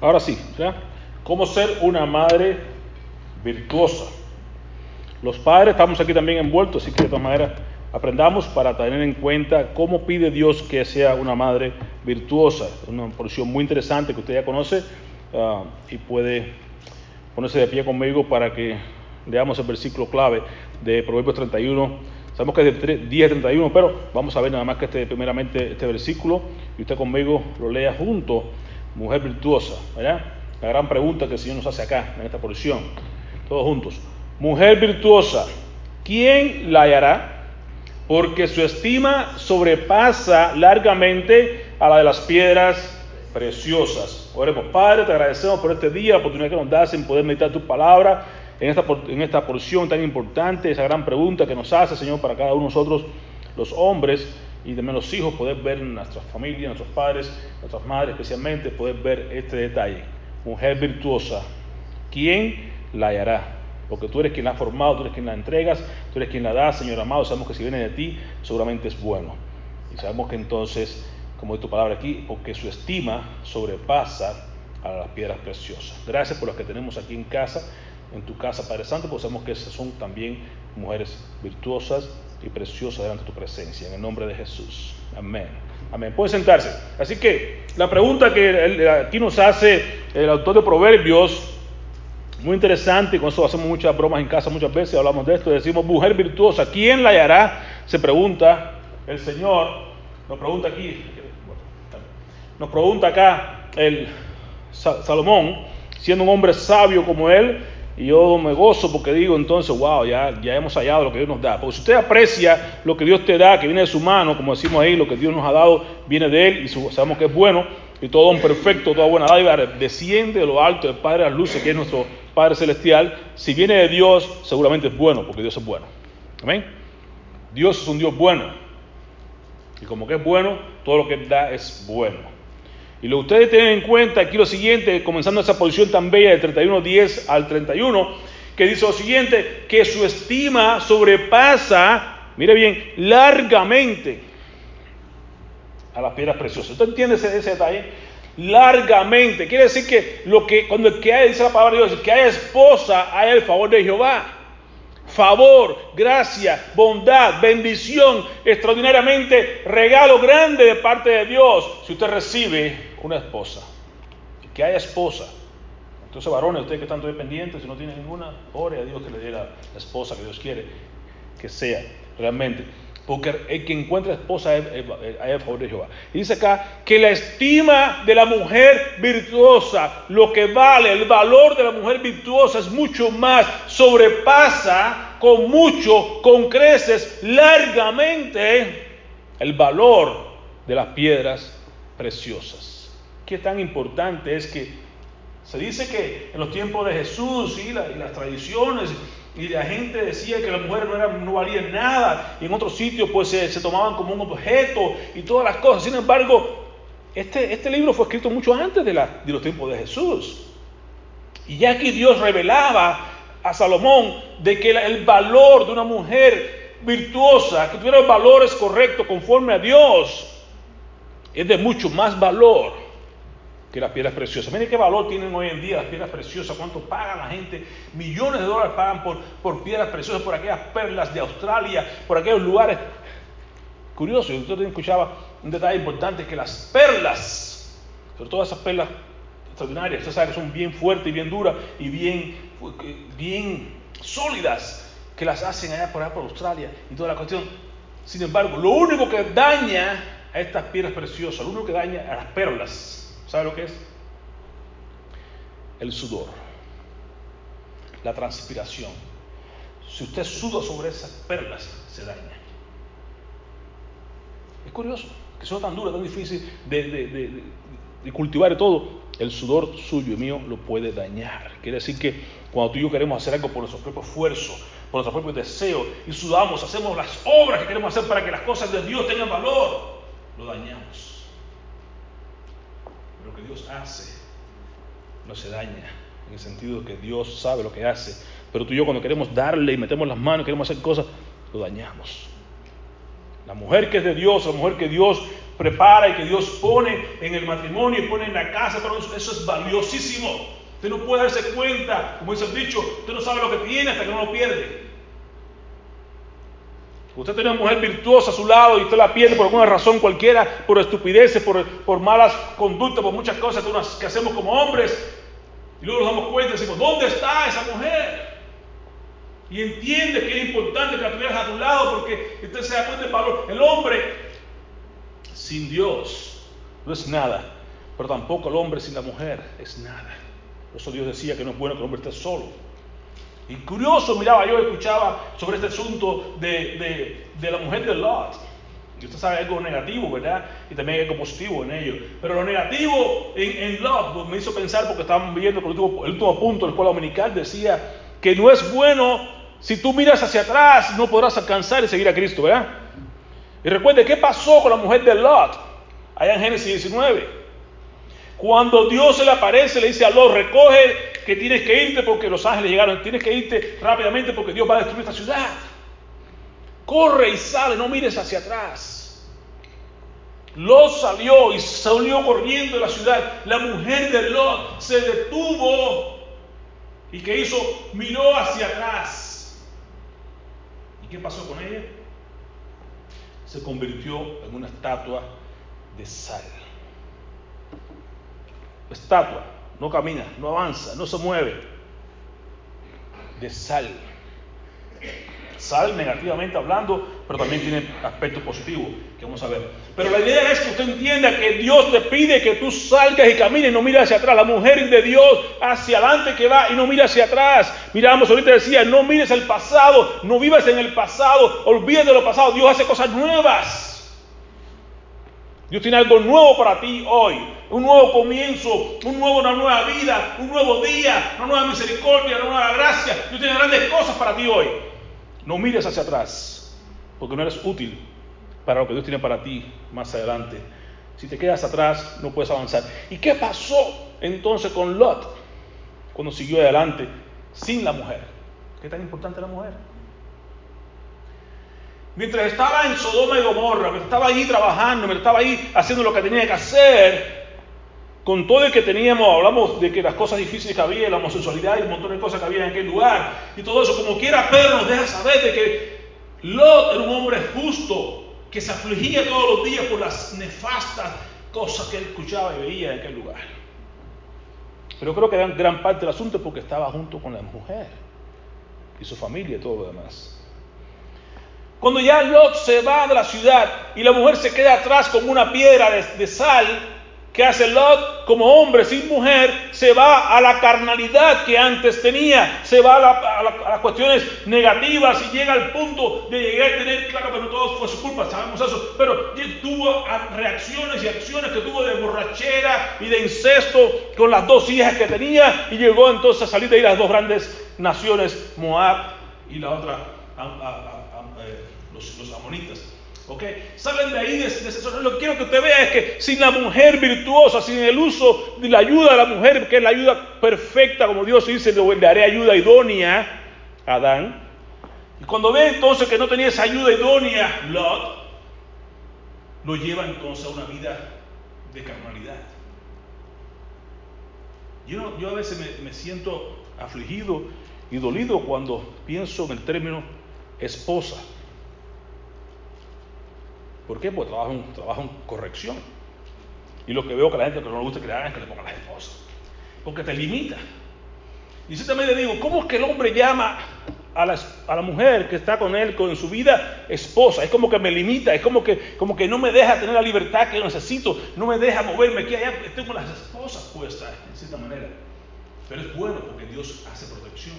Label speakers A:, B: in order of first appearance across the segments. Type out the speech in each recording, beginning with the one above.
A: Ahora sí, ¿ya? ¿cómo ser una madre virtuosa? Los padres estamos aquí también envueltos, así que de todas maneras aprendamos para tener en cuenta cómo pide Dios que sea una madre virtuosa. Una porción muy interesante que usted ya conoce ah, y puede ponerse de pie conmigo para que leamos el versículo clave de Proverbios 31 Sabemos que es de 10 31, pero vamos a ver nada más que este, primeramente este versículo y usted conmigo lo lea junto. Mujer virtuosa, ¿verdad? La gran pregunta que el Señor nos hace acá, en esta porción. Todos juntos. Mujer virtuosa, ¿quién la hallará? Porque su estima sobrepasa largamente a la de las piedras preciosas. Oremos, Padre, te agradecemos por este día, la oportunidad que nos das en poder meditar tu palabra en esta, en esta porción tan importante, esa gran pregunta que nos hace, Señor, para cada uno de nosotros, los hombres y también los hijos, poder ver nuestras familias, nuestros padres, nuestras madres especialmente, poder ver este detalle. Mujer virtuosa, ¿quién la hallará? Porque tú eres quien la ha formado, tú eres quien la entregas, tú eres quien la da, Señor amado. Sabemos que si viene de ti, seguramente es bueno. Y sabemos que entonces, como es tu palabra aquí, porque su estima sobrepasa a las piedras preciosas. Gracias por las que tenemos aquí en casa en tu casa, Padre Santo, pues sabemos que esas son también mujeres virtuosas y preciosas delante de tu presencia. En el nombre de Jesús. Amén. Amén. Puede sentarse. Así que la pregunta que aquí nos hace el autor de Proverbios, muy interesante, con eso hacemos muchas bromas en casa muchas veces, hablamos de esto, decimos mujer virtuosa, ¿quién la hallará? Se pregunta el Señor, nos pregunta aquí, nos pregunta acá el Salomón, siendo un hombre sabio como él, y yo me gozo porque digo entonces, wow, ya, ya hemos hallado lo que Dios nos da. Porque si usted aprecia lo que Dios te da, que viene de su mano, como decimos ahí, lo que Dios nos ha dado viene de Él y sabemos que es bueno, y todo un perfecto, toda buena dádiva desciende de lo alto del Padre de las luces, que es nuestro Padre Celestial. Si viene de Dios, seguramente es bueno, porque Dios es bueno. Amén. Dios es un Dios bueno. Y como que es bueno, todo lo que da es bueno. Y lo ustedes tienen en cuenta aquí lo siguiente, comenzando esa posición tan bella del 31.10 al 31, que dice lo siguiente, que su estima sobrepasa, mire bien, largamente a las piedras preciosas. ¿Usted entiende ese, detalle? Largamente. Quiere decir que lo que, cuando el que hay, dice la palabra de Dios, que haya esposa, hay el favor de Jehová favor, gracia, bondad, bendición, extraordinariamente regalo grande de parte de Dios si usted recibe una esposa. Que haya esposa. Entonces, varones, ustedes que están todavía pendientes, si no tienen ninguna, ore a Dios que le dé la, esposa que Dios quiere que sea realmente. Porque el que encuentra esposa es, el favor de Jehová. Y dice acá que la estima de la mujer virtuosa, lo que vale, el valor de la mujer virtuosa es mucho más, sobrepasa con mucho, con creces, largamente el valor de las piedras preciosas qué tan importante es que se dice que en los tiempos de Jesús y, las tradiciones y la gente decía que las mujeres no, valían nada y en otros sitios pues se, tomaban como un objeto y todas las cosas. Sin embargo, este, este libro fue escrito mucho antes de, de los tiempos de Jesús. Y ya aquí Dios revelaba a Salomón de que el valor de una mujer virtuosa, que tuviera valores correctos conforme a Dios, es de mucho más valor que las piedras preciosas. Miren qué valor tienen hoy en día las piedras preciosas, cuánto paga la gente, millones de dólares pagan por, por piedras preciosas, por aquellas perlas de Australia, por aquellos lugares. Curioso, yo también escuchaba un detalle importante, que las perlas, sobre todo esas perlas extraordinarias, ustedes saben que son bien fuertes y bien duras y bien, bien sólidas, que las hacen allá por allá por Australia y toda la cuestión. Sin embargo, lo único que daña a estas piedras preciosas, lo único que daña a las perlas, ¿Sabe lo que es? El sudor, la transpiración. Si usted suda sobre esas perlas, se daña. Es curioso que son tan duras, tan difícil de, cultivar y todo. El sudor suyo y mío lo puede dañar. Quiere decir que cuando tú y yo queremos hacer algo por nuestro propio esfuerzo, por nuestro propio deseo, y sudamos, hacemos las obras que queremos hacer para que las cosas de Dios tengan valor, lo dañamos que Dios hace no se daña, en el sentido de que Dios sabe lo que hace, pero tú y yo cuando queremos darle y metemos las manos, queremos hacer cosas, lo dañamos. La mujer que es de Dios, la mujer que Dios prepara y que Dios pone en el matrimonio y pone en la casa, eso, eso es valiosísimo. Usted no puede darse cuenta, como dice el dicho, usted no sabe lo que tiene hasta que no lo pierde. Usted tiene una mujer virtuosa a su lado y usted la pierde por alguna razón cualquiera, por estupideces, por, malas conductas, por muchas cosas que hacemos como hombres. Y luego nos damos cuenta y decimos, ¿dónde está esa mujer? Y entiende que es importante que la tuvieras a tu lado porque usted se da cuenta del valor. El hombre sin Dios no es nada, pero tampoco el hombre sin la mujer es nada. Por eso Dios decía que no es bueno que el hombre esté solo. Y curioso, miraba yo, escuchaba sobre este asunto de, la mujer de Lot. Y usted sabe algo negativo, ¿verdad? Y también algo positivo en ello. Pero lo negativo en, Lot pues, me hizo pensar, porque estábamos viendo el último, el último punto de la escuela dominical, decía que no es bueno, si tú miras hacia atrás, no podrás alcanzar y seguir a Cristo, ¿verdad? Y recuerde, ¿qué pasó con la mujer de Lot? Allá en Génesis 19. Cuando Dios se le aparece, le dice a Lot, recoge que tienes que irte porque los ángeles llegaron, tienes que irte rápidamente porque Dios va a destruir esta ciudad. Corre y sale, no mires hacia atrás. Lot salió y salió corriendo de la ciudad. La mujer de Lot se detuvo y que hizo, miró hacia atrás. ¿Y qué pasó con ella? Se convirtió en una estatua de sal estatua, no camina, no avanza, no se mueve, de sal. Sal negativamente hablando, pero también tiene aspectos positivos que vamos a ver. Pero la idea es que usted entienda que Dios te pide que tú salgas y camines no mires hacia atrás. La mujer de Dios hacia adelante que va y no mira hacia atrás. Miramos, ahorita decía, no mires el pasado, no vivas en el pasado, olvídate de lo pasado. Dios hace cosas nuevas. Dios tiene algo nuevo para ti hoy, un nuevo comienzo, una nueva vida, un nuevo día, una nueva misericordia, una nueva gracia. Dios tiene grandes cosas para ti hoy. No mires hacia atrás, porque no eres útil para lo que Dios tiene para ti más adelante. Si te quedas atrás, no puedes avanzar. ¿Y qué pasó entonces con Lot cuando siguió adelante sin la mujer? ¿Qué tan importante la mujer? Mientras estaba en Sodoma y Gomorra, mientras estaba ahí trabajando, mientras estaba ahí haciendo lo que tenía que hacer, con todo el que teníamos, hablamos de que las cosas difíciles que había, la homosexualidad y un montón de cosas que había en aquel lugar, y todo eso, como quiera Pedro nos deja saber de que Lot era un hombre justo, que se afligía todos los días por las nefastas cosas que él escuchaba y veía en aquel lugar. Pero creo que gran, gran parte del asunto es porque estaba junto con la mujer y su familia y todo lo demás. Cuando ya Lot se va de la ciudad y la mujer se queda atrás como una piedra de, sal, ¿qué hace Lot? Como hombre sin mujer, se va a la carnalidad que antes tenía, se va a, las cuestiones negativas y llega al punto de llegar a tener, claro que no todo fue su culpa, sabemos eso, pero tuvo reacciones y acciones que tuvo de borrachera y de incesto con las dos hijas que tenía y llegó entonces a salir de ahí las dos grandes naciones, Moab y la otra, eh, los, amonitas. ¿Ok? Salen de ahí de, de, Lo que quiero que usted vea es que sin la mujer virtuosa, sin el uso de la ayuda de la mujer, que es la ayuda perfecta, como Dios dice, le haré ayuda idónea a Adán. Y cuando ve entonces que no tenía esa ayuda idónea, Lot lo lleva entonces a una vida de carnalidad. Yo, yo a veces me siento afligido y dolido cuando pienso en el término esposa. ¿Por qué? Porque trabajo en corrección. Y lo que veo que a la gente que no le gusta que le hagan es que le pongan las esposas. Porque te limita. Y yo también le digo, ¿cómo es que el hombre llama a la, a la, mujer que está con él, con su vida, esposa? Es como que me limita, es como que, como que no me deja tener la libertad que yo necesito, no me deja moverme aquí allá, tengo las esposas puestas, de cierta manera. Pero es bueno porque Dios hace protección.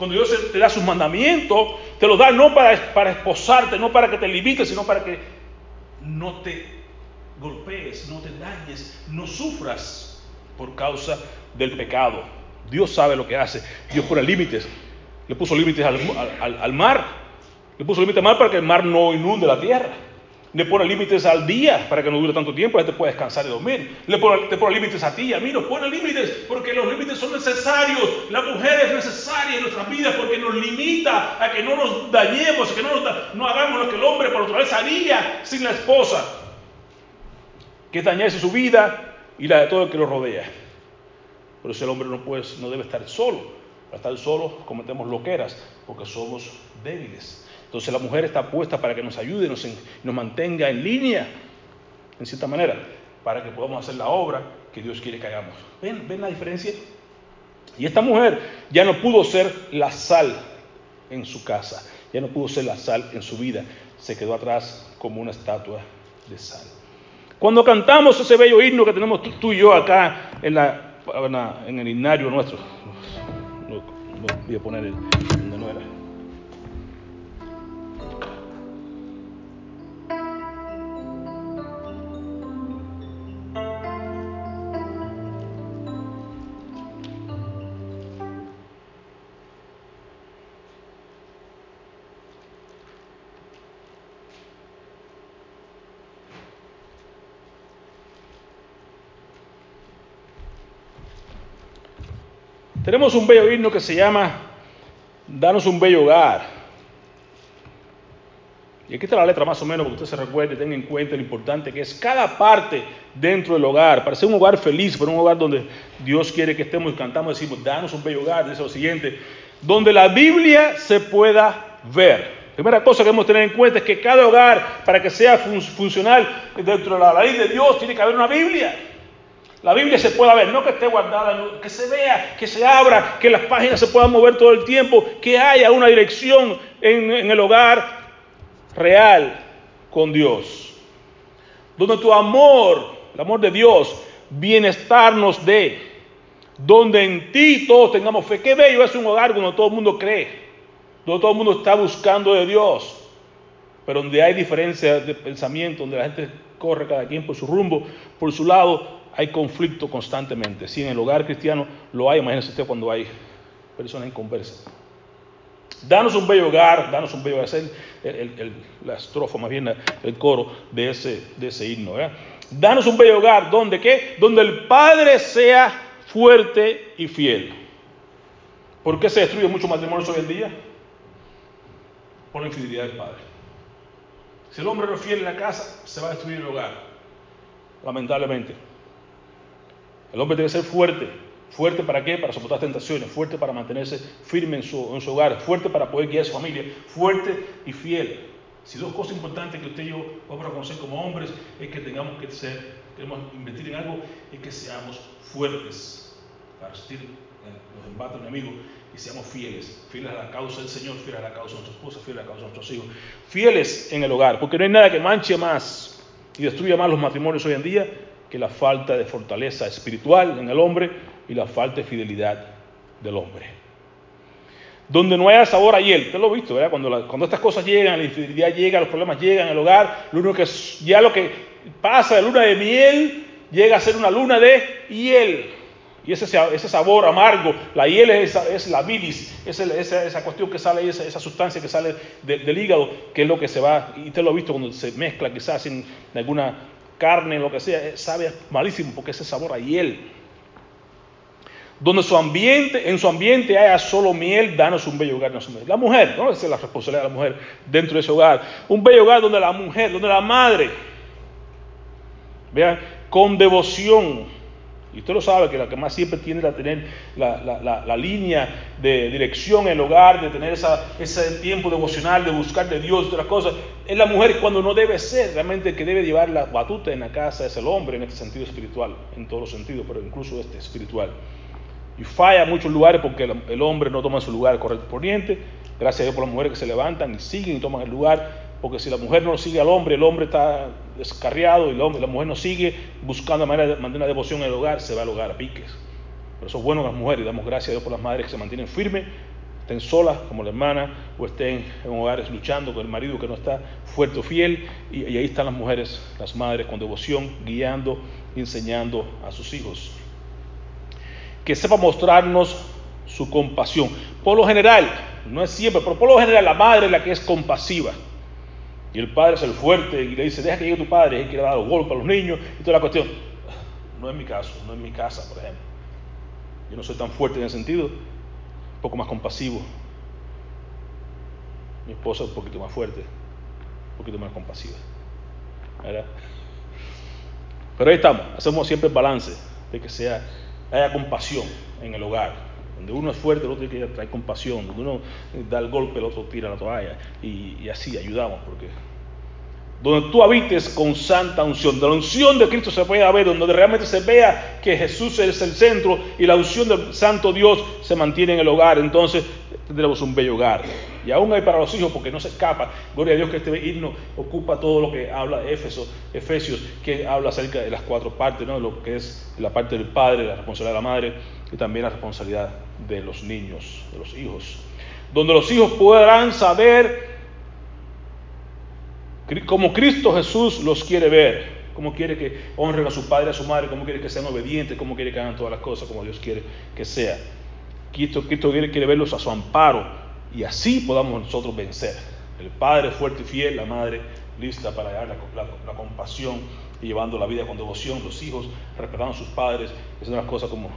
A: Cuando Dios te da sus mandamientos, te los da no para, para esposarte, no para que te limites, sino para que no te golpees, no te dañes, no sufras por causa del pecado. Dios sabe lo que hace. Dios pone límites. Le puso límites al, al mar. Le puso límites al mar para que el mar no inunde la tierra. Le pone límites al día para que no dure tanto tiempo, la gente pueda descansar y dormir. Le pone, te pone límites a ti a mí, nos pone límites porque los límites son necesarios. La mujer es necesaria en nuestras vidas porque nos limita a que no nos dañemos, a que no, nos no hagamos lo que el hombre por otra vez haría sin la esposa. que es dañarse su vida y la de todo el que lo rodea. Por eso el hombre no, puede, no debe estar solo. Para estar solo cometemos loqueras porque somos débiles. Entonces la mujer está puesta para que nos ayude, nos, nos mantenga en línea, en cierta manera, para que podamos hacer la obra que Dios quiere que hagamos. ¿Ven, ¿Ven la diferencia? Y esta mujer ya no pudo ser la sal en su casa, ya no pudo ser la sal en su vida, se quedó atrás como una estatua de sal. Cuando cantamos ese bello himno que tenemos tú, y yo acá en, la, en el himnario nuestro, voy a poner el, Tenemos un bello himno que se llama Danos un bello hogar. Y aquí está la letra más o menos, para que usted se recuerde, tenga en cuenta lo importante que es cada parte dentro del hogar, para ser un hogar feliz, para un hogar donde Dios quiere que estemos y cantamos, decimos, danos un bello hogar, dice lo siguiente, donde la Biblia se pueda ver. Primera cosa que debemos tener en cuenta es que cada hogar, para que sea funcional dentro de la ley de Dios, tiene que haber una Biblia. La Biblia se pueda ver, no que esté guardada, que se vea, que se abra, que las páginas se puedan mover todo el tiempo, que haya una dirección en, el hogar real con Dios. Donde tu amor, el amor de Dios, bienestar nos dé. Donde en ti todos tengamos fe. Qué bello es un hogar donde todo el mundo cree, donde todo el mundo está buscando de Dios, pero donde hay diferencias de pensamiento, donde la gente corre cada quien por su rumbo, por su lado, hay conflicto constantemente. Si en el hogar cristiano lo hay, imagínese usted cuando hay personas en conversa. Danos un bello hogar, danos un bello hogar. Es la estrofa, más bien el coro de ese, de ese himno. Danos un bello hogar, donde qué? Donde el Padre sea fuerte y fiel. ¿Por qué se destruyen muchos matrimonios hoy en día? Por la infidelidad del Padre. Si el hombre no es fiel en la casa, se va a destruir el hogar. Lamentablemente. El hombre debe ser fuerte. ¿Fuerte para qué? Para soportar tentaciones. Fuerte para mantenerse firme en su, hogar. Fuerte para poder guiar a su familia. Fuerte y fiel. Si dos cosas importantes que usted y yo vamos a reconocer como hombres es que tengamos que ser, queremos invertir en algo, es que seamos fuertes para resistir los embates enemigos y seamos fieles, fieles a la causa del Señor, fieles a la causa de nuestra esposa, fieles a la causa de nuestros hijos, fieles en el hogar, porque no hay nada que manche más y destruya más los matrimonios hoy en día que la falta de fortaleza espiritual en el hombre y la falta de fidelidad del hombre. Donde no haya sabor a hiel, usted lo ha visto, ¿verdad? Cuando, cuando estas cosas llegan, la infidelidad llega, los problemas llegan al hogar, lo único que ya lo que pasa de luna de miel llega a ser una luna de hiel. Y ese, ese sabor amargo, la hiel es, la bilis, es esa, esa, cuestión que sale, esa, esa sustancia que sale del hígado, que es lo que se va, y usted lo ha visto cuando se mezcla quizás en alguna carne, lo que sea, sabe malísimo porque ese sabor a hiel. Donde su ambiente, en su ambiente haya solo miel, danos un bello hogar. La mujer, ¿no? Esa es la responsabilidad de la mujer dentro de ese hogar. Un bello hogar donde la mujer, donde la madre, vean, con devoción, y usted lo sabe que la que más siempre tiende a tener la, línea de dirección en el hogar, de tener ese tiempo devocional, de buscar de Dios, otras cosas, es la mujer cuando no debe ser, realmente el que debe llevar la batuta en la casa es el hombre en este sentido espiritual, en todos los sentidos, pero incluso este espiritual. Y falla en muchos lugares porque el, hombre no toma su lugar correspondiente, gracias a Dios por las mujeres que se levantan y siguen y toman el lugar, porque si la mujer no sigue al hombre, el hombre está descarriado y la mujer no sigue buscando manera de mantener una devoción en el hogar, se va al hogar a piques. Por eso es bueno las mujeres, damos gracias a Dios por las madres que se mantienen firmes, estén solas como la hermana o estén en hogares luchando con el marido que no está fuerte o fiel. Y, y ahí están las mujeres, las madres con devoción, guiando, enseñando a sus hijos. Que sepa mostrarnos su compasión. Por lo general, no es siempre, pero por lo general la madre es la que es compasiva. Y el padre es el fuerte y le dice, deja que llegue tu padre, él quiere dar los golpes a los niños y toda la cuestión. No es mi caso, no es mi casa, por ejemplo. Yo no soy tan fuerte en ese sentido, un poco más compasivo. Mi esposa es un poquito más fuerte, un poquito más compasiva. ¿Verdad? Pero ahí estamos, hacemos siempre el balance de que sea, haya compasión en el hogar. Donde uno es fuerte, el otro tiene que traer compasión. Donde uno da el golpe, el otro tira la toalla. Y, así ayudamos, porque donde tú habites con santa unción. De la unción de Cristo se puede ver, donde realmente se vea que Jesús es el centro y la unción del Santo Dios se mantiene en el hogar. Entonces tendremos un bello hogar. Y aún hay para los hijos, porque no se escapa. Gloria a Dios que este himno ocupa todo lo que habla Éfeso, Efesios, que habla acerca de las cuatro partes, ¿no? lo que es la parte del padre, la responsabilidad de la madre y también la responsabilidad de los niños, de los hijos. Donde los hijos podrán saber como Cristo Jesús los quiere ver, como quiere que honren a su padre a su madre, como quiere que sean obedientes, como quiere que hagan todas las cosas como Dios quiere que sea. Cristo, Cristo quiere, quiere verlos a su amparo y así podamos nosotros vencer. El padre fuerte y fiel, la madre lista para dar la, compasión y llevando la vida con devoción, los hijos respetando a sus padres, haciendo las cosas como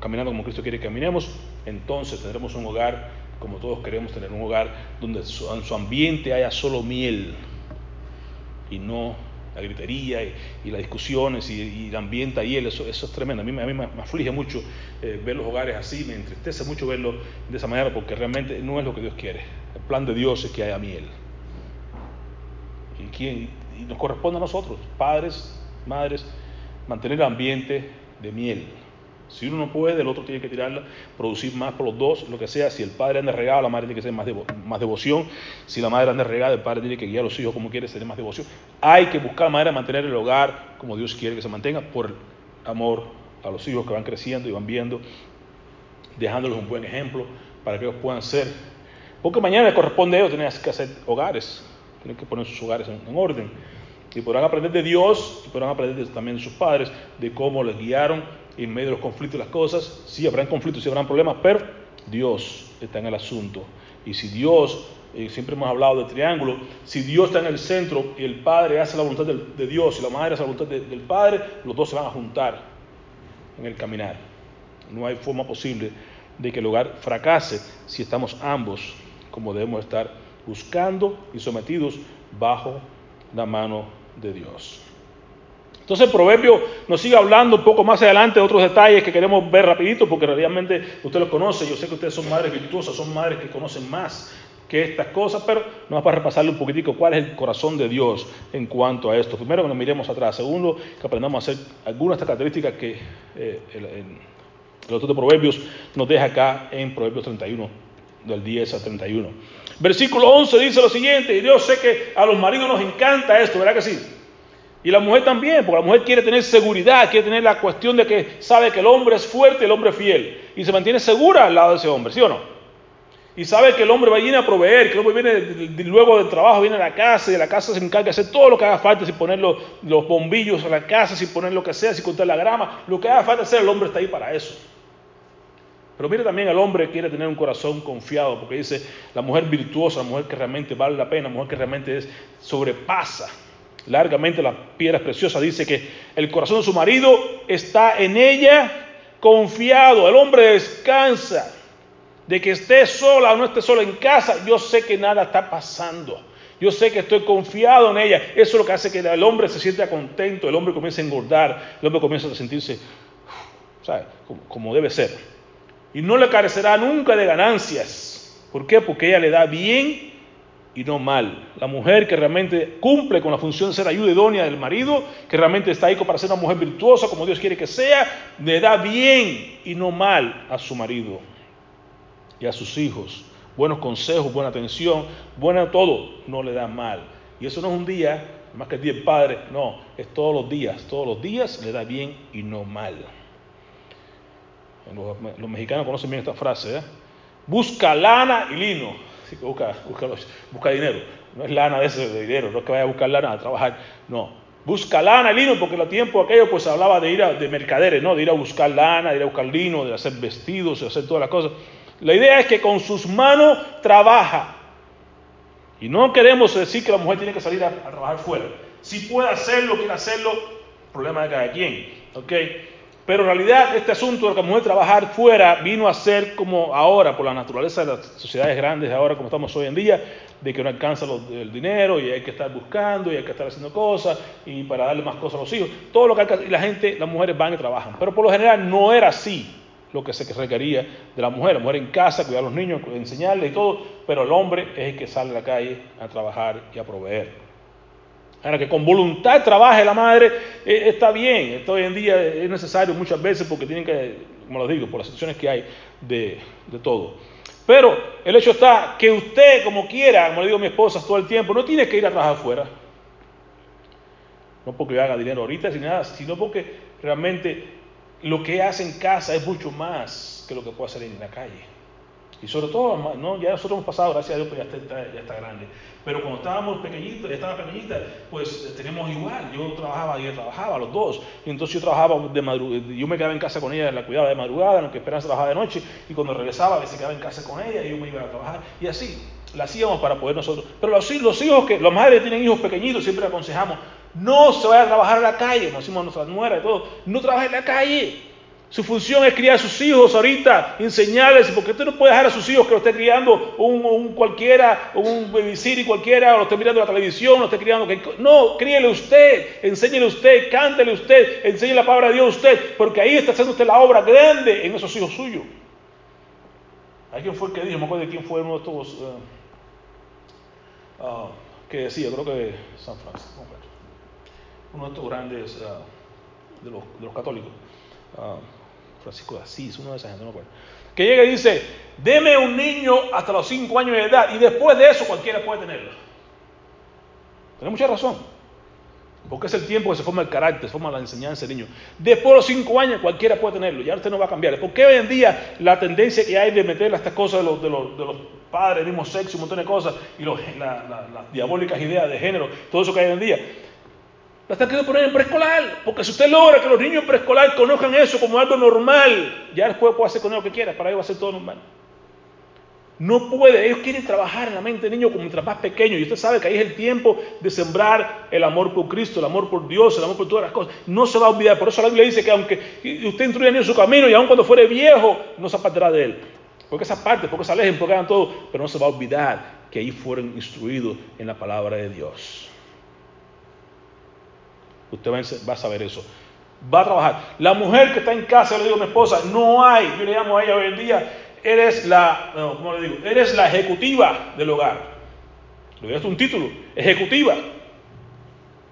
A: caminando como Cristo quiere que caminemos, entonces tendremos un hogar como todos queremos tener un hogar donde en su ambiente haya solo miel, y no la gritería y, las discusiones y, el ambiente ahí, eso, eso es tremendo. A mí, me, aflige mucho eh, ver los hogares así, me entristece mucho verlo de esa manera porque realmente no es lo que Dios quiere. El plan de Dios es que haya miel. Y nos corresponde a nosotros, padres, madres, mantener el ambiente de miel. Si uno no puede, el otro tiene que tirarla, producir más por los dos, lo que sea. Si el padre anda regado, la madre tiene que ser más, más devoción. Si la madre anda regada, el padre tiene que guiar a los hijos como quiere, ser más devoción. Hay que buscar manera de mantener el hogar como Dios quiere que se mantenga, por amor a los hijos que van creciendo y van viendo, dejándoles un buen ejemplo para que ellos puedan ser. Porque mañana le corresponde a ellos tener que hacer hogares, tienen que poner sus hogares en, en orden. Y podrán aprender de Dios y podrán aprender también de sus padres, de cómo les guiaron en medio de los conflictos y las cosas. Sí habrán conflictos, sí habrán problemas, pero Dios está en el asunto. Y si Dios, eh, siempre hemos hablado de triángulo, si Dios está en el centro y el Padre hace la voluntad de, Dios y la Madre hace la voluntad del Padre, los dos se van a juntar en el caminar. No hay forma posible de que el hogar fracase si estamos ambos como debemos estar buscando y sometidos bajo la mano de Dios. Entonces proverbio nos sigue hablando un poco más adelante de otros detalles que queremos ver rapidito porque realmente usted los conoce. Yo sé que ustedes son madres virtuosas, son madres que conocen más que estas cosas, pero no para repasarle un poquitico cuál es el corazón de Dios en cuanto a esto. Primero que nos miremos atrás. Segundo, que aprendamos a hacer algunas de estas características que eh, el, el, autor de Proverbios nos deja acá en Proverbios 31, del 10 al 31. Versículo 11 dice lo siguiente, y yo sé que a los maridos nos encanta esto, ¿verdad que sí? Y la mujer también, porque la mujer quiere tener seguridad, quiere tener la cuestión de que sabe que el hombre es fuerte, el hombre es fiel. Y se mantiene segura al lado de ese hombre, ¿sí o no? Y sabe que el hombre va a ir a proveer, que el hombre viene luego del trabajo, viene a la casa y de la casa se encarga de hacer todo lo que haga falta, si poner los, bombillos a la casa, si poner lo que sea, si cortar la grama, lo que haga falta hacer, el hombre está ahí para eso. Pero mire también el hombre quiere tener un corazón confiado, porque dice la mujer virtuosa, la mujer que realmente vale la pena, la mujer que realmente es, sobrepasa largamente las piedras preciosas, dice que el corazón de su marido está en ella confiado. El hombre descansa de que esté sola o no esté sola en casa. Yo sé que nada está pasando. Yo sé que estoy confiado en ella. Eso es lo que hace que el hombre se sienta contento, el hombre comienza a engordar, el hombre comienza a sentirse Como, como debe ser. Y no le carecerá nunca de ganancias. ¿Por qué? Porque ella le da bien y no mal. La mujer que realmente cumple con la función de ser ayuda idónea del marido, que realmente está ahí para ser una mujer virtuosa como Dios quiere que sea, le da bien y no mal a su marido y a sus hijos. Buenos consejos, buena atención, buena todo, no le da mal. Y eso no es un día, más que el día del padre, no, es todos los días. Todos los días le da bien y no mal. Los, mexicanos conocen bien esta frase, ¿eh? Busca lana y lino busca, busca, dinero. No es lana de ese dinero, no es que vaya a buscar lana a trabajar, no. Busca lana, lino, porque en el tiempo aquello pues hablaba de ir a, de mercaderes, ¿no? De ir a buscar lana, de ir a buscar lino, de hacer vestidos, de hacer todas las cosas. La idea es que con sus manos trabaja. Y no queremos decir que la mujer tiene que salir a, trabajar fuera. Si puede hacerlo, quiere hacerlo, problema de cada quien. ¿ok? Pero en realidad este asunto de la mujer trabajar fuera vino a ser como ahora, por la naturaleza de las sociedades grandes, ahora como estamos hoy en día, de que no alcanza el dinero y hay que estar buscando y hay que estar haciendo cosas y para darle más cosas a los hijos. Todo lo que y la gente, las mujeres van y trabajan. Pero por lo general no era así lo que se requería de la mujer. La mujer en casa, cuidar a los niños, enseñarles y todo, pero el hombre es el que sale a la calle a trabajar y a proveer. Ahora que con voluntad trabaje la madre, eh, está bien. Esto hoy en día es necesario muchas veces porque tienen que, como lo digo, por las situaciones que hay de, todo. Pero el hecho está que usted, como quiera, como le digo a mi esposa todo el tiempo, no tiene que ir a trabajar afuera. No porque haga dinero ahorita, ni nada, sino porque realmente lo que hace en casa es mucho más que lo que puede hacer en la calle. Y sobre todo, ¿no? ya nosotros hemos pasado, gracias a Dios, pues ya está, ya está grande. Pero cuando estábamos pequeñitos, estaba pequeñita, pues tenemos igual. Yo trabajaba ella trabajaba, los dos. Y entonces yo trabajaba de madrugada, yo me quedaba en casa con ella, la cuidaba de madrugada, aunque Esperanza trabajaba de noche. Y cuando regresaba, a veces quedaba en casa con ella y yo me iba a trabajar. Y así, la hacíamos para poder nosotros. Pero los, los hijos que, los madres que tienen hijos pequeñitos, siempre aconsejamos, no se vaya a trabajar en la calle, como decimos a nuestras nueras y todo, no trabaje en la calle. Su función es criar a sus hijos ahorita, enseñarles, porque usted no puede dejar a sus hijos que lo esté criando un, cualquiera, o un y cualquiera, o lo esté mirando la televisión, lo esté criando. no, críele usted, enséñele usted, cántele usted, enseñe la palabra de Dios usted, porque ahí está haciendo usted la obra grande en esos hijos suyos. ¿Alguien fue el que dijo? Me acuerdo de quién fue uno de estos uh, uh, que decía, creo que San Francisco, uno de estos grandes uh, de, los, católicos. Francisco de Asís, uno de esas no me acuerdo. Que llega y dice, deme un niño hasta los 5 años de edad y después de eso cualquiera puede tenerlo. Tiene mucha razón. Porque es el tiempo que se forma el carácter, se forma la enseñanza del niño. Después de los 5 años cualquiera puede tenerlo, ya usted no va a cambiar. Porque hoy en día la tendencia que hay de meter estas cosas de los, de padres, el mismo sexo, un montón de cosas, y las diabólicas ideas de género, todo eso que hay hoy en día, la están queriendo poner en preescolar. Porque si usted logra que los niños en preescolar conozcan eso como algo normal, ya después puede hacer con ellos lo que quiera, para ellos va a ser todo normal. No puede, ellos quieren trabajar en la mente del niño como mientras más pequeño. Y usted sabe que ahí es el tiempo de sembrar el amor por Cristo, el amor por Dios, el amor por todas las cosas. No se va a olvidar. Por eso la Biblia dice que aunque usted instruya en su camino y aun cuando fuere viejo, no se apartará de él. Porque esa parte, porque se alejen, porque hagan todo, pero no se va a olvidar que ahí fueron instruidos en la palabra de Dios. Usted va a saber eso. Va a trabajar. La mujer que está en casa, le digo a mi esposa, no hay, yo le llamo a ella hoy en día, eres la, ¿cómo le digo? Eres la ejecutiva del hogar. Le doy un título, ejecutiva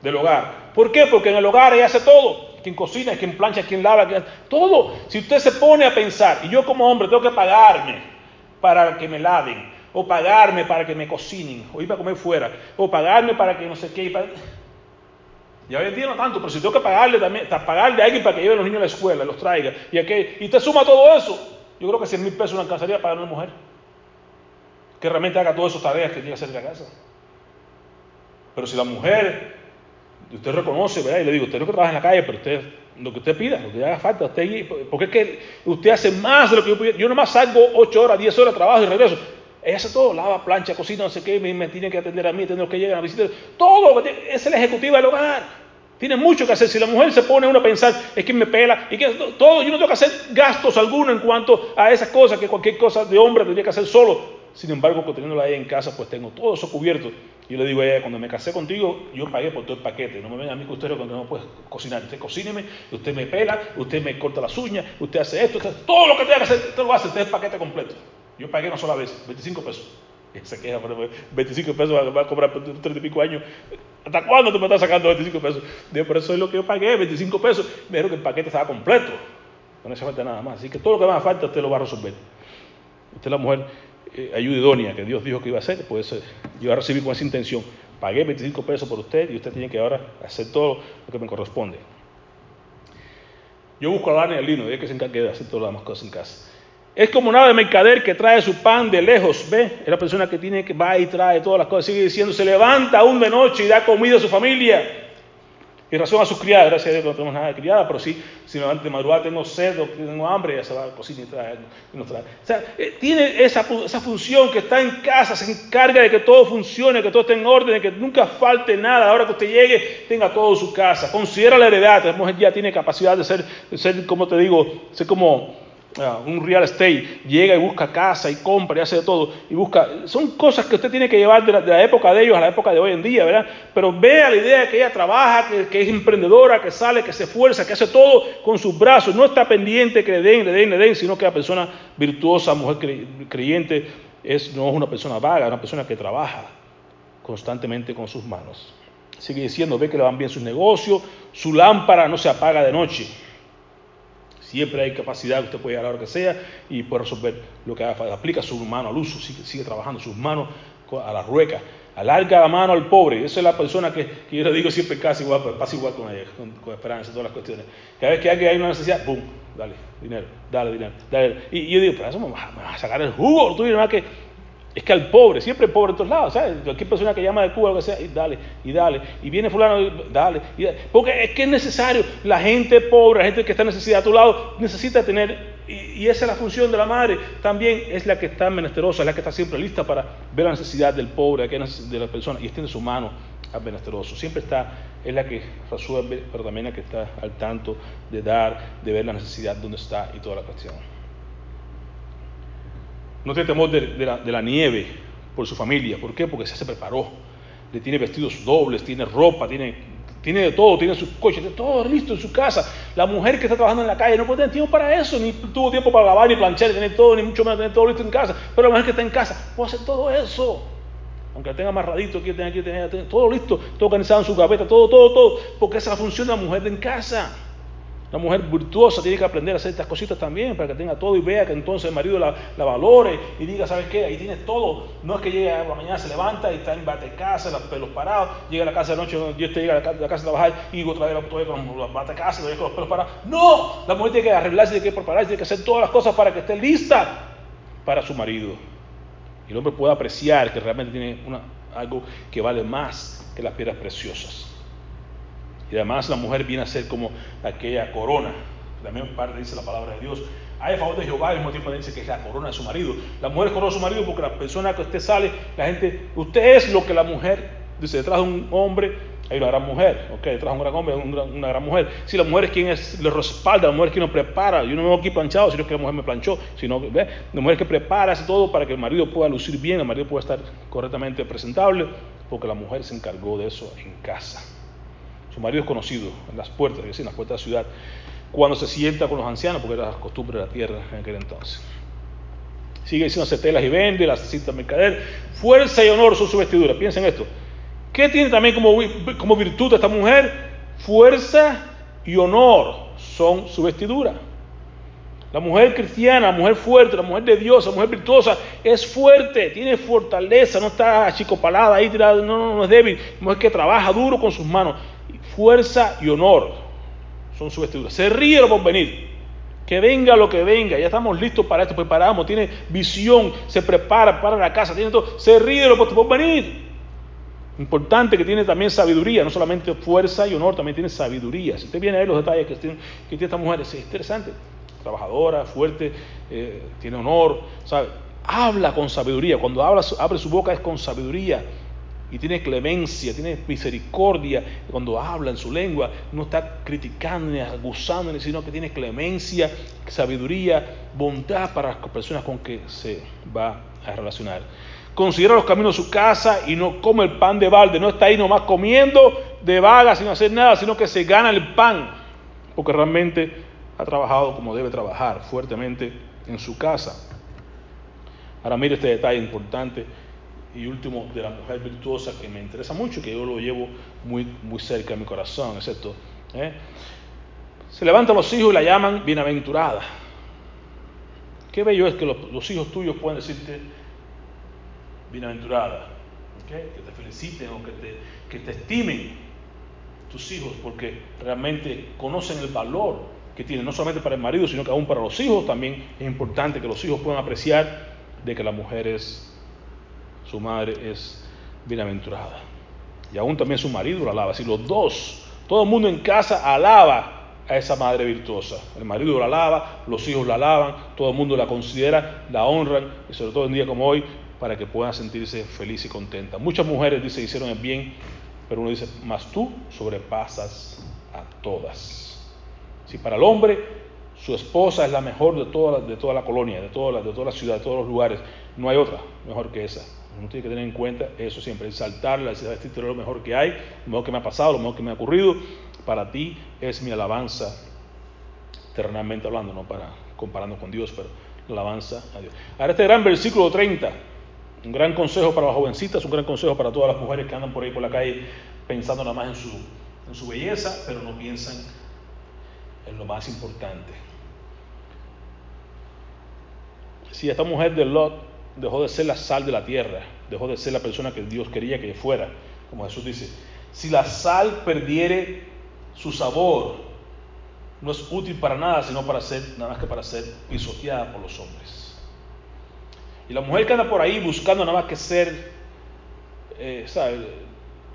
A: del hogar. ¿Por qué? Porque en el hogar ella hace todo. Quien cocina, quien plancha, quien lava, quien... todo. Si usted se pone a pensar, y yo como hombre tengo que pagarme para que me laven, o pagarme para que me cocinen, o ir a comer fuera, o pagarme para que no sé qué, ya hoy en día tanto, pero si tengo que pagarle también, pagarle a alguien para que lleve a los niños a la escuela, los traiga, y, aquel, y te suma todo eso, yo creo que 100 mil pesos no alcanzaría para una mujer que realmente haga todas esas tareas que tiene que hacer en la casa. Pero si la mujer, usted reconoce, ¿verdad? Y le digo, usted no que trabaja en la calle, pero usted, lo que usted pida, lo que haga falta, usted, porque es que usted hace más de lo que yo pido. Yo nomás salgo 8 horas, 10 horas de trabajo y regreso. Ella hace todo, lava, plancha, cocina, no sé qué, me, tiene que atender a mí, los que llegan a visitar. Todo, es el ejecutivo del hogar. Tiene mucho que hacer. Si la mujer se pone uno a pensar, es que me pela, y que todo, yo no tengo que hacer gastos alguno en cuanto a esas cosas, que cualquier cosa de hombre tendría que hacer solo. Sin embargo, teniéndola ahí en casa, pues tengo todo eso cubierto. Yo le digo a ella, cuando me casé contigo, yo pagué por todo el paquete. No me venga a mí que usted cuando no puede cocinar. Usted cocíneme, usted me pela, usted me corta las uñas, usted hace esto, todo lo que tenga que hacer, usted lo hace, usted es paquete completo. Yo pagué una sola vez, 25 pesos. Y se queja, 25 pesos va a cobrar por 30 y pico años. ¿Hasta cuándo tú me estás sacando 25 pesos? Digo, por eso es lo que yo pagué, 25 pesos. Me dijeron que el paquete estaba completo. No hace falta nada más. Así que todo lo que haga falta usted lo va a resolver. Usted es la mujer eh, ayuda idónea que Dios dijo que iba a hacer, pues eh, yo voy a recibir con esa intención. Pagué 25 pesos por usted y usted tiene que ahora hacer todo lo que me corresponde. Yo busco a Dani al lino, y es que se encargue de hacer todas las demás cosas en casa. Es como una de mercader que trae su pan de lejos, ¿ve? Es la persona que tiene que va y trae todas las cosas, sigue diciendo, se levanta aún de noche y da comida a su familia. Y razón a sus criadas, gracias a Dios que no tenemos nada de criada, pero sí, si me de madrugada tengo sed tengo hambre, ya se va a y, trae, y trae. O sea, eh, tiene esa, esa función que está en casa, se encarga de que todo funcione, que todo esté en orden, de que nunca falte nada. A la hora que usted llegue, tenga todo en su casa. Considera la heredad, la mujer ya tiene capacidad de ser, de ser como te digo, ser como Un real estate, llega y busca casa y compra y hace de todo, y busca, son cosas que usted tiene que llevar de la, época de ellos a la época de hoy en día, ¿verdad? Pero vea la idea de que ella trabaja, que, es emprendedora, que sale, que se esfuerza, que hace todo con sus brazos, no está pendiente que le den, le den, le den, sino que la persona virtuosa, mujer creyente, es, no es una persona vaga, es una persona que trabaja constantemente con sus manos. Sigue diciendo, ve que le van bien sus negocios, su lámpara no se apaga de noche. Siempre hay capacidad, usted puede ir a hora que sea y puede resolver lo que haga. Aplica su mano al uso, sigue, trabajando sus manos a la rueca. Alarga la mano al pobre. Esa es la persona que, yo le digo siempre casi igual, pasa igual con ella, con, esperanza, todas las cuestiones. Cada vez que hay una necesidad, ¡pum! Dale, dinero, dale, dinero, dale. Y, yo digo, pero eso me va, a sacar el jugo. Tú dirás que es que al pobre, siempre pobre en todos lados, ¿sabes? Cualquier persona que llama de Cuba, lo que sea, y dale, y dale, y viene fulano, y dale, y dale, Porque es que es necesario, la gente pobre, la gente que está en necesidad a tu lado, necesita tener, y, esa es la función de la madre, también es la que está menesterosa, es la que está siempre lista para ver la necesidad del pobre, de la persona, y extiende su mano al menesteroso. Siempre está, es la que resuelve, pero también la que está al tanto de dar, de ver la necesidad donde está y toda la cuestión. No tiene temor de, la, nieve por su familia. ¿Por qué? Porque se preparó. Le tiene vestidos dobles, tiene ropa, tiene, tiene de todo, tiene sus coches, tiene todo listo en su casa. La mujer que está trabajando en la calle no puede tener tiempo para eso, ni tuvo tiempo para lavar, ni planchar, ni tener todo, ni mucho menos tener todo listo en casa. Pero la mujer que está en casa puede hacer todo eso. Aunque la tenga amarradito, tener, quiere tener, tener todo listo, todo organizado en su gaveta, todo, todo, todo. Porque esa es la función de la mujer de en casa. La mujer virtuosa tiene que aprender a hacer estas cositas también para que tenga todo y vea que entonces el marido la, valore y diga, ¿sabes qué? Ahí tienes todo. No es que llegue a la mañana, se levanta y está en bate casa, los pelos parados, llega a la casa de noche, Dios te llega a la, casa a trabajar y otra vez con los bate casa, con los pelos parados. No, la mujer tiene que arreglarse, tiene que prepararse, tiene que hacer todas las cosas para que esté lista para su marido. Y el hombre pueda apreciar que realmente tiene algo que vale más que las piedras preciosas. Y además la mujer viene a ser como aquella corona. También parte dice la palabra de Dios. Hay a favor de Jehová, al mismo tiempo dice que es la corona de su marido. La mujer corona de su marido porque la persona que usted sale, la gente, usted es lo que la mujer, dice, detrás de un hombre hay una gran mujer, ok, detrás de un gran hombre hay una, gran mujer. Si la mujer es quien es, le respalda, la mujer es quien lo prepara. Yo no me voy aquí planchado, sino que la mujer me planchó, sino ¿ve? la mujer que prepara, hace todo para que el marido pueda lucir bien, el marido pueda estar correctamente presentable, porque la mujer se encargó de eso en casa. Su marido es conocido en las puertas, es en las puertas de la ciudad, cuando se sienta con los ancianos, porque era la costumbre de la tierra en aquel entonces. Sigue diciendo, hace telas y vende, las cinta mercader. Fuerza y honor son su vestidura. Piensen esto. ¿Qué tiene también como, como virtud esta mujer? Fuerza y honor son su vestidura. La mujer cristiana, la mujer fuerte, la mujer de Dios, la mujer virtuosa, es fuerte, tiene fortaleza, no está achicopalada ahí tirada, no, no, no es débil. Mujer que trabaja duro con sus manos fuerza y honor son su vestidura. Se ríe lo por venir. Que venga lo que venga, ya estamos listos para esto, preparamos, tiene visión, se prepara para la casa, tiene todo, se ríe lo por venir. Importante que tiene también sabiduría, no solamente fuerza y honor, también tiene sabiduría. Si usted viene a ver los detalles que tiene, que tiene esta mujer, es interesante. Trabajadora, fuerte, eh, tiene honor, ¿sabe? Habla con sabiduría. Cuando habla, abre su boca es con sabiduría y tiene clemencia, tiene misericordia cuando habla en su lengua, no está criticando ni acusando, sino que tiene clemencia, sabiduría, bondad para las personas con que se va a relacionar. Considera los caminos de su casa y no come el pan de balde, no está ahí nomás comiendo de vaga sin hacer nada, sino que se gana el pan, porque realmente ha trabajado como debe trabajar, fuertemente en su casa. Ahora mire este detalle importante y último de la mujer virtuosa que me interesa mucho, que yo lo llevo muy, muy cerca a mi corazón, excepto. ¿eh? Se levantan los hijos y la llaman bienaventurada. Qué bello es que los, hijos tuyos puedan decirte bienaventurada, que te feliciten o que te, que te estimen tus hijos, porque realmente conocen el valor que tienen, no solamente para el marido, sino que aún para los hijos también es importante que los hijos puedan apreciar de que la mujer es su madre es bienaventurada. Y aún también su marido la alaba. Si los dos Todo el mundo en casa alaba a esa madre virtuosa. El marido la alaba, los hijos la alaban, todo el mundo la considera, la honran, y sobre todo en día como hoy, para que puedan sentirse feliz y contenta. Muchas mujeres, dice, hicieron el bien, pero uno dice, más tú sobrepasas a todas. Si para el hombre su esposa es la mejor de toda la, de toda la colonia, de toda la, de toda la ciudad, de todos los lugares, no hay otra mejor que esa. Uno tiene que tener en cuenta eso siempre, exaltarla, decir, este es lo mejor que hay, lo mejor que me ha pasado, lo mejor que me ha ocurrido, para ti es mi alabanza, eternamente hablando, no para comparando con Dios, pero la alabanza a Dios. Ahora este gran versículo 30, un gran consejo para las jovencitas, un gran consejo para todas las mujeres que andan por ahí por la calle pensando nada más en su, en su belleza, pero no piensan en lo más importante. Si esta mujer de Lot dejó de ser la sal de la tierra, dejó de ser la persona que Dios quería que fuera, como Jesús dice, si la sal perdiere su sabor no es útil para nada, sino para ser, nada más que para ser pisoteada por los hombres. Y la mujer que anda por ahí buscando nada más que ser, eh, ¿sabes?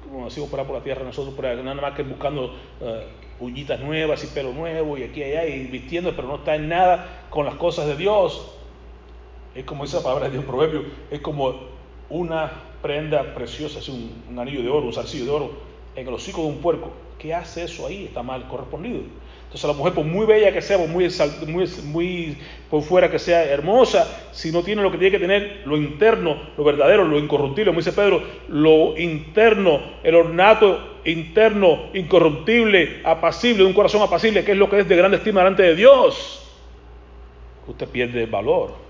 A: Como decimos por, por la tierra, nosotros por ahí, nada más que buscando uh, nuevas y pelo nuevo y aquí y allá y vistiendo, pero no está en nada con las cosas de Dios. Es como esa palabra de un proverbio, es como una prenda preciosa, es un, anillo de oro, un zarcillo de oro en el hocico de un puerco ¿Qué hace eso ahí? Está mal correspondido. Entonces la mujer, por muy bella que sea, por muy, muy, muy por fuera que sea hermosa, si no tiene lo que tiene que tener, lo interno, lo verdadero, lo incorruptible, como dice Pedro, lo interno, el ornato interno, incorruptible, apacible, un corazón apacible, que es lo que es de grande estima delante de Dios, usted pierde valor.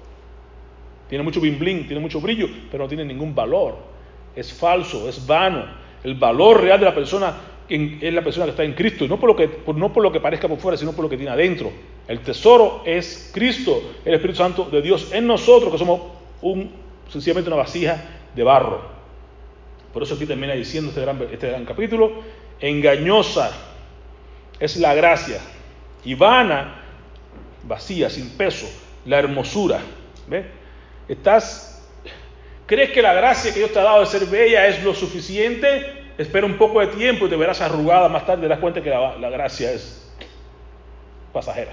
A: Tiene mucho bling tiene mucho brillo, pero no tiene ningún valor. Es falso, es vano. El valor real de la persona es la persona que está en Cristo, no por, lo que, no por lo que parezca por fuera, sino por lo que tiene adentro. El tesoro es Cristo, el Espíritu Santo de Dios en nosotros, que somos un, sencillamente una vasija de barro. Por eso aquí termina diciendo este gran, este gran capítulo, engañosa es la gracia y vana, vacía, sin peso, la hermosura. ¿Ves? Estás, ¿crees que la gracia que Dios te ha dado de ser bella es lo suficiente? espera un poco de tiempo y te verás arrugada más tarde, te das cuenta que la, gracia es pasajera.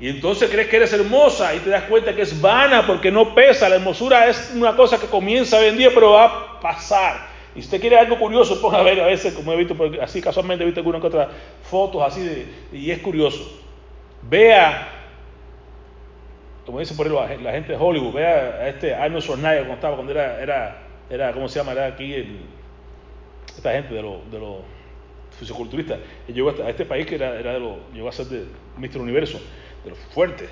A: Y entonces crees que eres hermosa y te das cuenta que es vana porque no pesa. La hermosura es una cosa que comienza hoy en día, pero va a pasar. Y si usted quiere algo curioso, ponga a ver a veces, como he visto, así casualmente he visto algunas otras fotos así, de, y es curioso. Vea, como dice por ahí la, gente de Hollywood, vea a este Arnold Schwarzenegger cuando estaba, cuando era, era era, ¿cómo se llama? Era aquí esta gente de los de lo fisioculturistas. llegó a este país que era, de lo, llegó a ser de Mr. Universo, de los fuertes.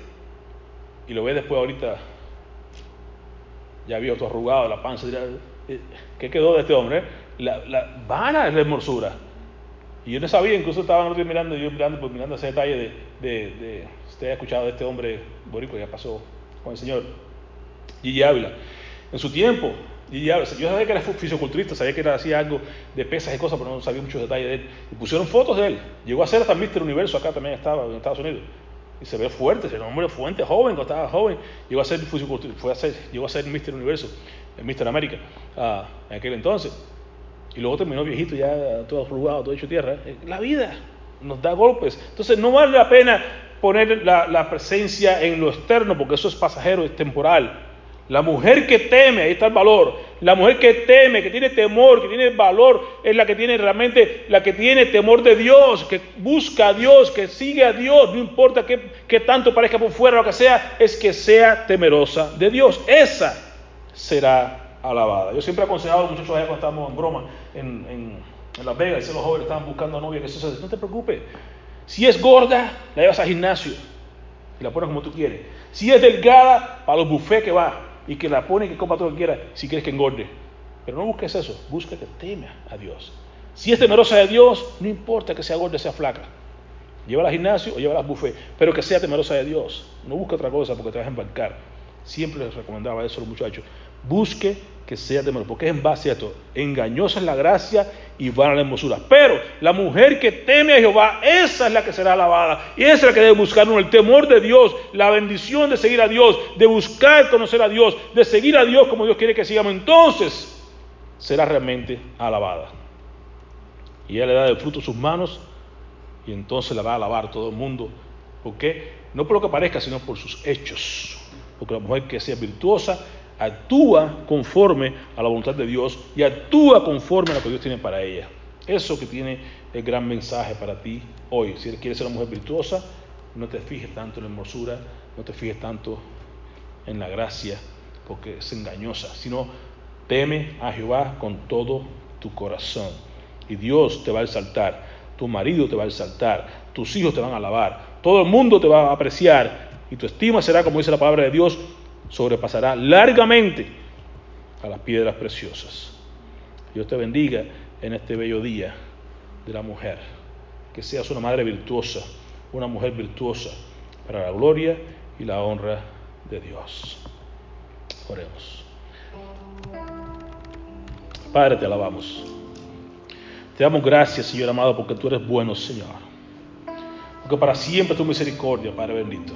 A: Y lo ve después ahorita, ya había otro arrugado, la panza. Eh, ¿Qué quedó de este hombre? La, la vana es la hermosura. Y yo no sabía, incluso estaba mirando, yo mirando, pues, mirando ese detalle de, de, usted ha escuchado de este hombre borico, ya pasó con el señor Gigi Ávila. En su tiempo, y ya, yo sabía que era fisioculturista, sabía que era, hacía algo de pesas y cosas, pero no sabía muchos detalles de él. Y pusieron fotos de él. Llegó a ser hasta Mr. Universo, acá también estaba, en Estados Unidos. Y se ve fuerte, era un hombre fuerte, joven, cuando estaba joven. Llegó a ser fisioculturista, fue a ser, llegó a ser Mr. Universo, Mr. América, ah, en aquel entonces. Y luego terminó viejito, ya todo arrugado, todo hecho tierra. Eh, la vida nos da golpes. Entonces no vale la pena poner la, la presencia en lo externo, porque eso es pasajero, es temporal. La mujer que teme, ahí está el valor. La mujer que teme, que tiene temor, que tiene valor, es la que tiene realmente, la que tiene temor de Dios, que busca a Dios, que sigue a Dios, no importa qué, tanto parezca por fuera lo que sea, es que sea temerosa de Dios. Esa será alabada. Yo siempre he aconsejado a los muchachos allá cuando estábamos en broma en, Las Vegas, y los jóvenes estaban buscando novia, que eso, no te preocupes. Si es gorda, la llevas al gimnasio y la pones como tú quieres. Si es delgada, para los buffets que va y que la pone y que coma todo lo que quiera si quieres que engorde. Pero no busques eso, busca que teme a Dios. Si es temerosa de Dios, no importa que sea gorda, sea flaca. Llévala al gimnasio o llévala al buffet, pero que sea temerosa de Dios. No busque otra cosa porque te vas a embarcar. Siempre les recomendaba eso a los muchachos. Busque que sea temeroso, porque es en base a esto. Engañosa es la gracia y van a la hermosura. Pero la mujer que teme a Jehová, esa es la que será alabada. Y esa es la que debe buscar uno, el temor de Dios, la bendición de seguir a Dios, de buscar conocer a Dios, de seguir a Dios como Dios quiere que sigamos. Entonces será realmente alabada. Y ella le da el fruto sus manos y entonces la va a alabar todo el mundo. ¿Por qué? No por lo que parezca, sino por sus hechos. Porque la mujer que sea virtuosa actúa conforme a la voluntad de Dios y actúa conforme a lo que Dios tiene para ella. Eso que tiene el gran mensaje para ti hoy. Si quieres ser una mujer virtuosa, no te fijes tanto en la hermosura, no te fijes tanto en la gracia, porque es engañosa, sino teme a Jehová con todo tu corazón. Y Dios te va a exaltar, tu marido te va a exaltar, tus hijos te van a alabar, todo el mundo te va a apreciar y tu estima será, como dice la palabra de Dios, sobrepasará largamente a las piedras preciosas. Dios te bendiga en este bello día de la mujer. Que seas una madre virtuosa, una mujer virtuosa para la gloria y la honra de Dios. Oremos. Padre, te alabamos. Te damos gracias, Señor amado, porque tú eres bueno, Señor. Porque para siempre tu misericordia, Padre bendito.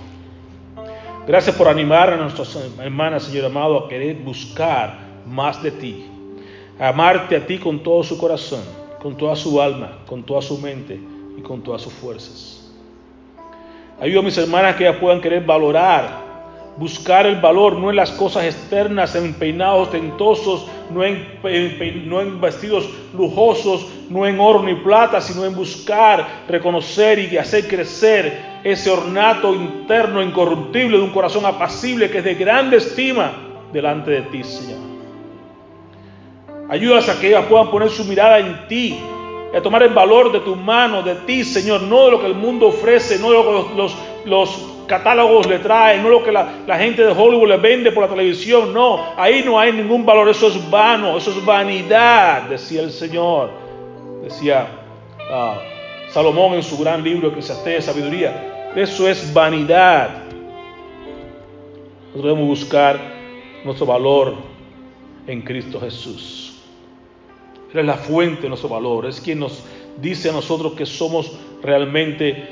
A: Gracias por animar a nuestras hermanas, Señor amado, a querer buscar más de ti, a amarte a ti con todo su corazón, con toda su alma, con toda su mente y con todas sus fuerzas. Ayuda a mis hermanas que ellas puedan querer valorar buscar el valor no en las cosas externas, en peinados tentosos, no en, no en, vestidos lujosos, no en oro ni plata, sino en buscar, reconocer y hacer crecer ese ornato interno incorruptible de un corazón apacible que es de grande estima delante de ti, Señor. Ayúdas a que ellas puedan poner su mirada en ti, a tomar el valor de tu mano, de ti, Señor, no de lo que el mundo ofrece, no de lo que los, catálogos le traen, no lo que la, gente de Hollywood le vende por la televisión, no, ahí no hay ningún valor, eso es vano, eso es vanidad, decía el Señor, decía ah, Salomón en su gran libro se de sabiduría, eso es vanidad. Nosotros debemos buscar nuestro valor en Cristo Jesús. Él es la fuente de nuestro valor, es quien nos dice a nosotros que somos realmente,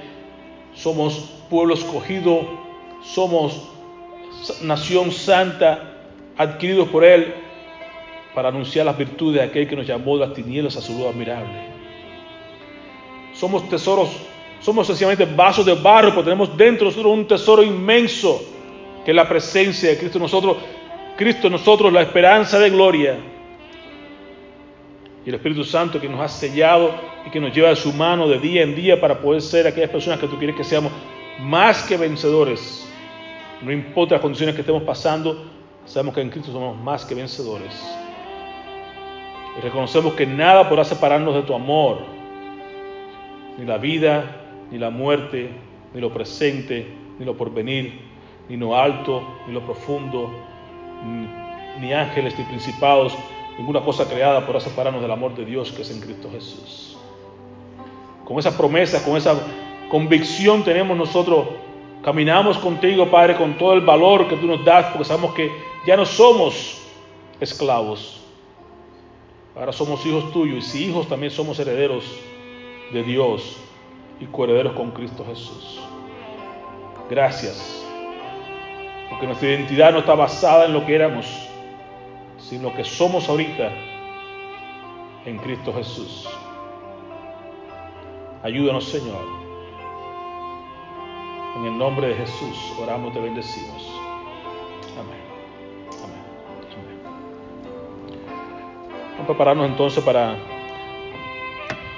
A: somos pueblo escogido, somos nación santa, adquiridos por Él para anunciar las virtudes de aquel que nos llamó de las tinieblas a su luz admirable. Somos tesoros, somos sencillamente vasos de barro, pero tenemos dentro de nosotros un tesoro inmenso, que es la presencia de Cristo en nosotros, Cristo en nosotros, la esperanza de gloria. Y el Espíritu Santo que nos ha sellado y que nos lleva de su mano de día en día para poder ser aquellas personas que tú quieres que seamos más que vencedores. No importa las condiciones que estemos pasando, sabemos que en Cristo somos más que vencedores. Y reconocemos que nada podrá separarnos de tu amor, ni la vida, ni la muerte, ni lo presente, ni lo porvenir, ni lo alto, ni lo profundo, ni, ángeles, ni principados, ninguna cosa creada podrá separarnos del amor de Dios que es en Cristo Jesús. Con esa promesa, con esa convicción tenemos nosotros. Caminamos contigo, Padre, con todo el valor que tú nos das, porque sabemos que ya no somos esclavos. Ahora somos hijos tuyos y si hijos también somos herederos de Dios y coherederos con Cristo Jesús. Gracias, porque nuestra identidad no está basada en lo que éramos, sino que somos ahorita en Cristo Jesús. Ayúdanos, Señor en el nombre de Jesús oramos te bendecimos. Amén. Amén. Vamos a prepararnos entonces para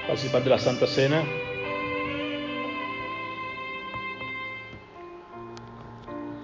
A: participar de la Santa Cena.